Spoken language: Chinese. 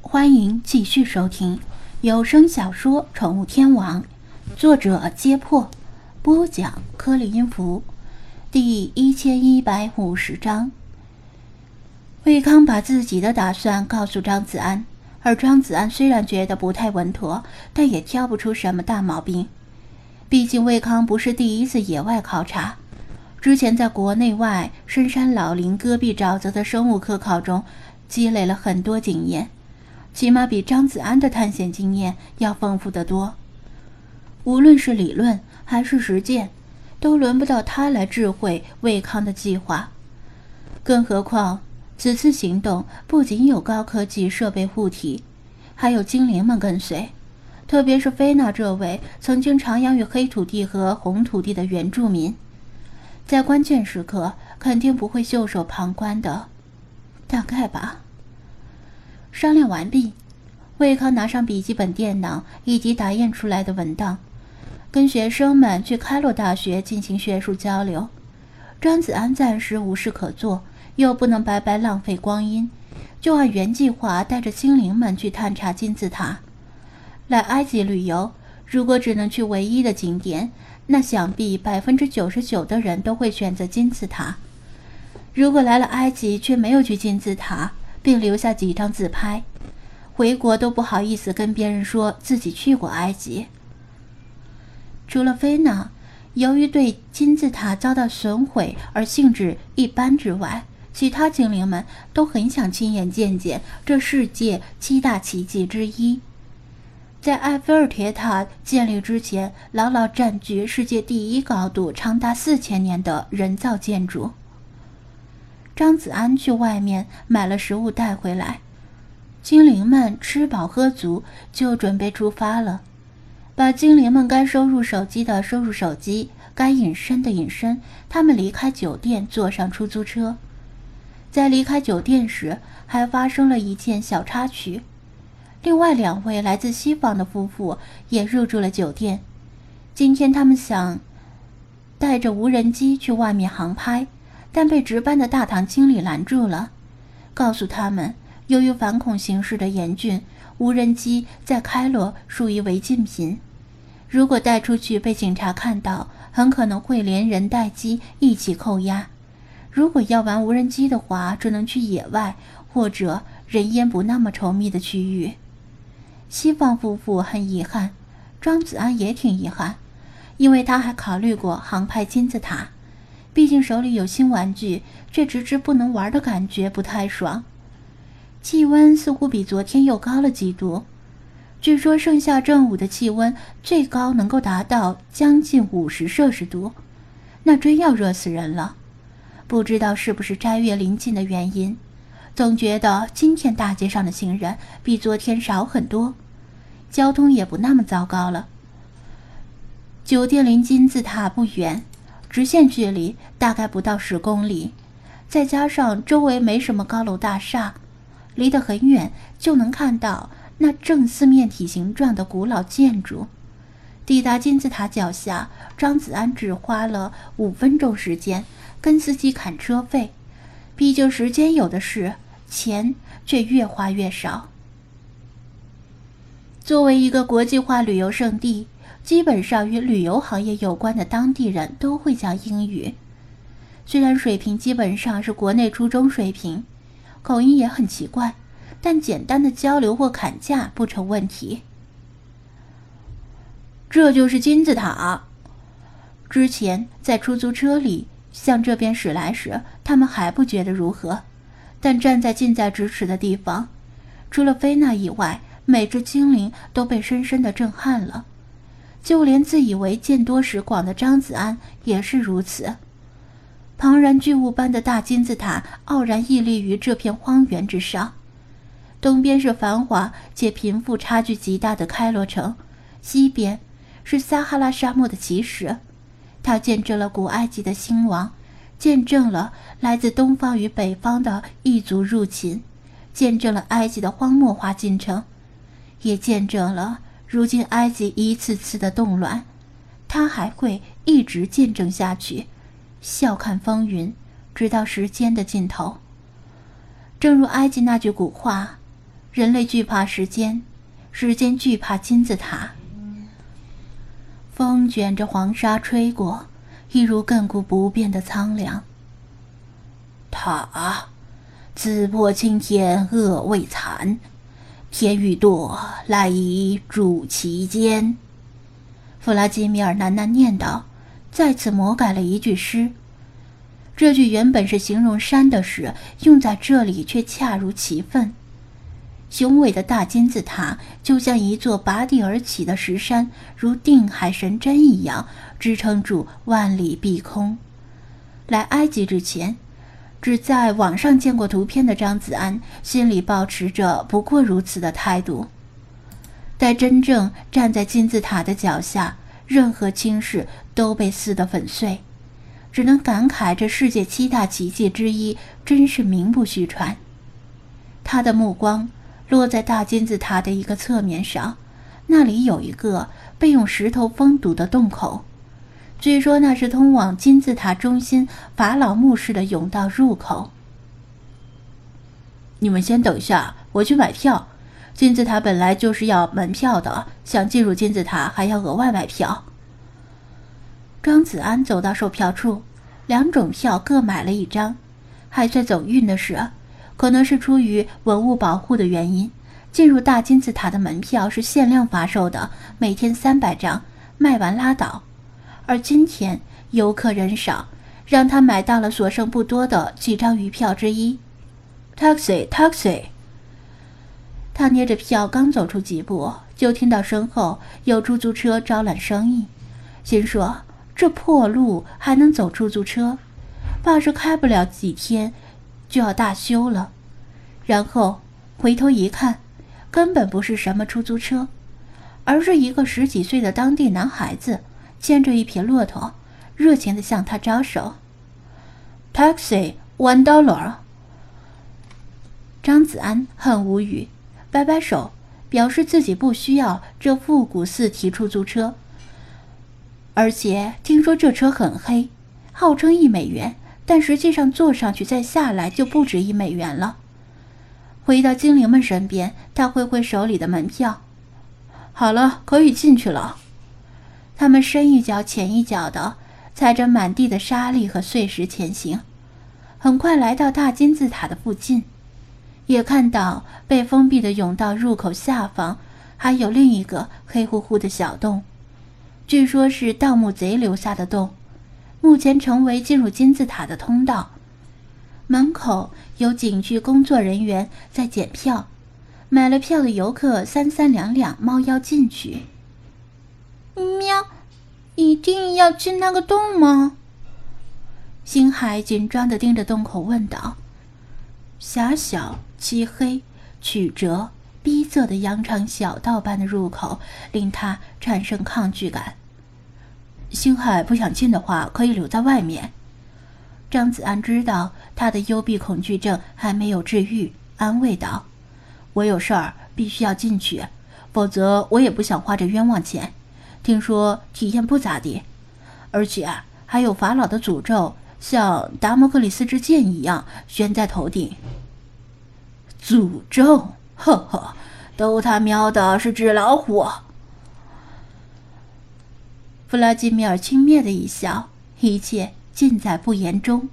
欢迎继续收听有声小说《宠物天王》，作者：揭破，播讲：柯里音符，第一千一百五十章。魏康把自己的打算告诉张子安，而张子安虽然觉得不太稳妥，但也挑不出什么大毛病。毕竟魏康不是第一次野外考察，之前在国内外深山老林、戈壁沼泽的生物科考中积累了很多经验。起码比张子安的探险经验要丰富得多。无论是理论还是实践，都轮不到他来智慧魏康的计划。更何况，此次行动不仅有高科技设备护体，还有精灵们跟随。特别是菲娜这位曾经徜徉于黑土地和红土地的原住民，在关键时刻肯定不会袖手旁观的。大概吧。商量完毕，魏康拿上笔记本电脑以及打印出来的文档，跟学生们去开罗大学进行学术交流。张子安暂时无事可做，又不能白白浪费光阴，就按原计划带着精灵们去探查金字塔。来埃及旅游，如果只能去唯一的景点，那想必百分之九十九的人都会选择金字塔。如果来了埃及却没有去金字塔，并留下几张自拍，回国都不好意思跟别人说自己去过埃及。除了菲娜，由于对金字塔遭到损毁而兴致一般之外，其他精灵们都很想亲眼见见这世界七大奇迹之一，在埃菲尔铁塔建立之前，牢牢占据世界第一高度长达四千年的人造建筑。张子安去外面买了食物带回来，精灵们吃饱喝足就准备出发了。把精灵们该收入手机的收入手机，该隐身的隐身。他们离开酒店，坐上出租车。在离开酒店时，还发生了一件小插曲。另外两位来自西方的夫妇也入住了酒店。今天他们想带着无人机去外面航拍。但被值班的大堂经理拦住了，告诉他们，由于反恐形势的严峻，无人机在开罗属于违禁品，如果带出去被警察看到，很可能会连人带机一起扣押。如果要玩无人机的话，只能去野外或者人烟不那么稠密的区域。西方夫妇很遗憾，张子安也挺遗憾，因为他还考虑过航拍金字塔。毕竟手里有新玩具，却直直不能玩的感觉不太爽。气温似乎比昨天又高了几度，据说盛夏正午的气温最高能够达到将近五十摄氏度，那真要热死人了。不知道是不是斋月临近的原因，总觉得今天大街上的行人比昨天少很多，交通也不那么糟糕了。酒店离金字塔不远。直线距离大概不到十公里，再加上周围没什么高楼大厦，离得很远就能看到那正四面体形状的古老建筑。抵达金字塔脚下，张子安只花了五分钟时间，跟司机砍车费。毕竟时间有的是，钱却越花越少。作为一个国际化旅游胜地。基本上与旅游行业有关的当地人都会讲英语，虽然水平基本上是国内初中水平，口音也很奇怪，但简单的交流或砍价不成问题。这就是金字塔。之前在出租车里向这边驶来时，他们还不觉得如何，但站在近在咫尺的地方，除了菲娜以外，每只精灵都被深深的震撼了。就连自以为见多识广的张子安也是如此。庞然巨物般的大金字塔傲然屹立于这片荒原之上，东边是繁华且贫富差距极大的开罗城，西边是撒哈拉沙漠的奇石。它见证了古埃及的兴亡，见证了来自东方与北方的异族入侵，见证了埃及的荒漠化进程，也见证了。如今埃及一次次的动乱，他还会一直见证下去，笑看风云，直到时间的尽头。正如埃及那句古话：“人类惧怕时间，时间惧怕金字塔。风卷着黄沙吹过，一如亘古不变的苍凉。塔，紫破青天恶未残，天欲堕，来以助其间。弗拉基米尔喃喃念道，再次魔改了一句诗。这句原本是形容山的诗，用在这里却恰如其分。雄伟的大金字塔就像一座拔地而起的石山，如定海神针一样支撑住万里碧空。来埃及之前，只在网上见过图片的张子安心里保持着不过如此的态度。待真正站在金字塔的脚下，任何轻视都被撕得粉碎，只能感慨这世界七大奇迹之一真是名不虚传。他的目光。落在大金字塔的一个侧面上，那里有一个被用石头封堵的洞口，据说那是通往金字塔中心法老墓室的甬道入口。你们先等一下，我去买票。金字塔本来就是要门票的，想进入金字塔还要额外买票。张子安走到售票处，两种票各买了一张，还算走运的是。可能是出于文物保护的原因，进入大金字塔的门票是限量发售的，每天三百张，卖完拉倒。而今天游客人少，让他买到了所剩不多的几张余票之一。Taxi，Taxi！他捏着票刚走出几步，就听到身后有出租车招揽生意，心说这破路还能走出租车，怕是开不了几天。就要大修了，然后回头一看，根本不是什么出租车，而是一个十几岁的当地男孩子，牵着一匹骆驼，热情地向他招手。Taxi one dollar。张子安很无语，摆摆手，表示自己不需要这复古四蹄出租车，而且听说这车很黑，号称一美元。但实际上，坐上去再下来就不止一美元了。回到精灵们身边，他挥挥手里的门票，好了，可以进去了。他们深一脚浅一脚的踩着满地的沙砾和碎石前行，很快来到大金字塔的附近，也看到被封闭的甬道入口下方还有另一个黑乎乎的小洞，据说是盗墓贼留下的洞。目前成为进入金字塔的通道，门口有警局工作人员在检票，买了票的游客三三两两猫腰进去。喵，一定要进那个洞吗？星海紧张的盯着洞口问道。狭小、漆黑、曲折、逼仄的羊肠小道般的入口，令他产生抗拒感。星海不想进的话，可以留在外面。张子安知道他的幽闭恐惧症还没有治愈，安慰道：“我有事儿必须要进去，否则我也不想花这冤枉钱。听说体验不咋地，而且还有法老的诅咒，像达摩克里斯之剑一样悬在头顶。诅咒？呵呵，都他喵的是纸老虎！”弗拉基米尔轻蔑的一笑，一切尽在不言中。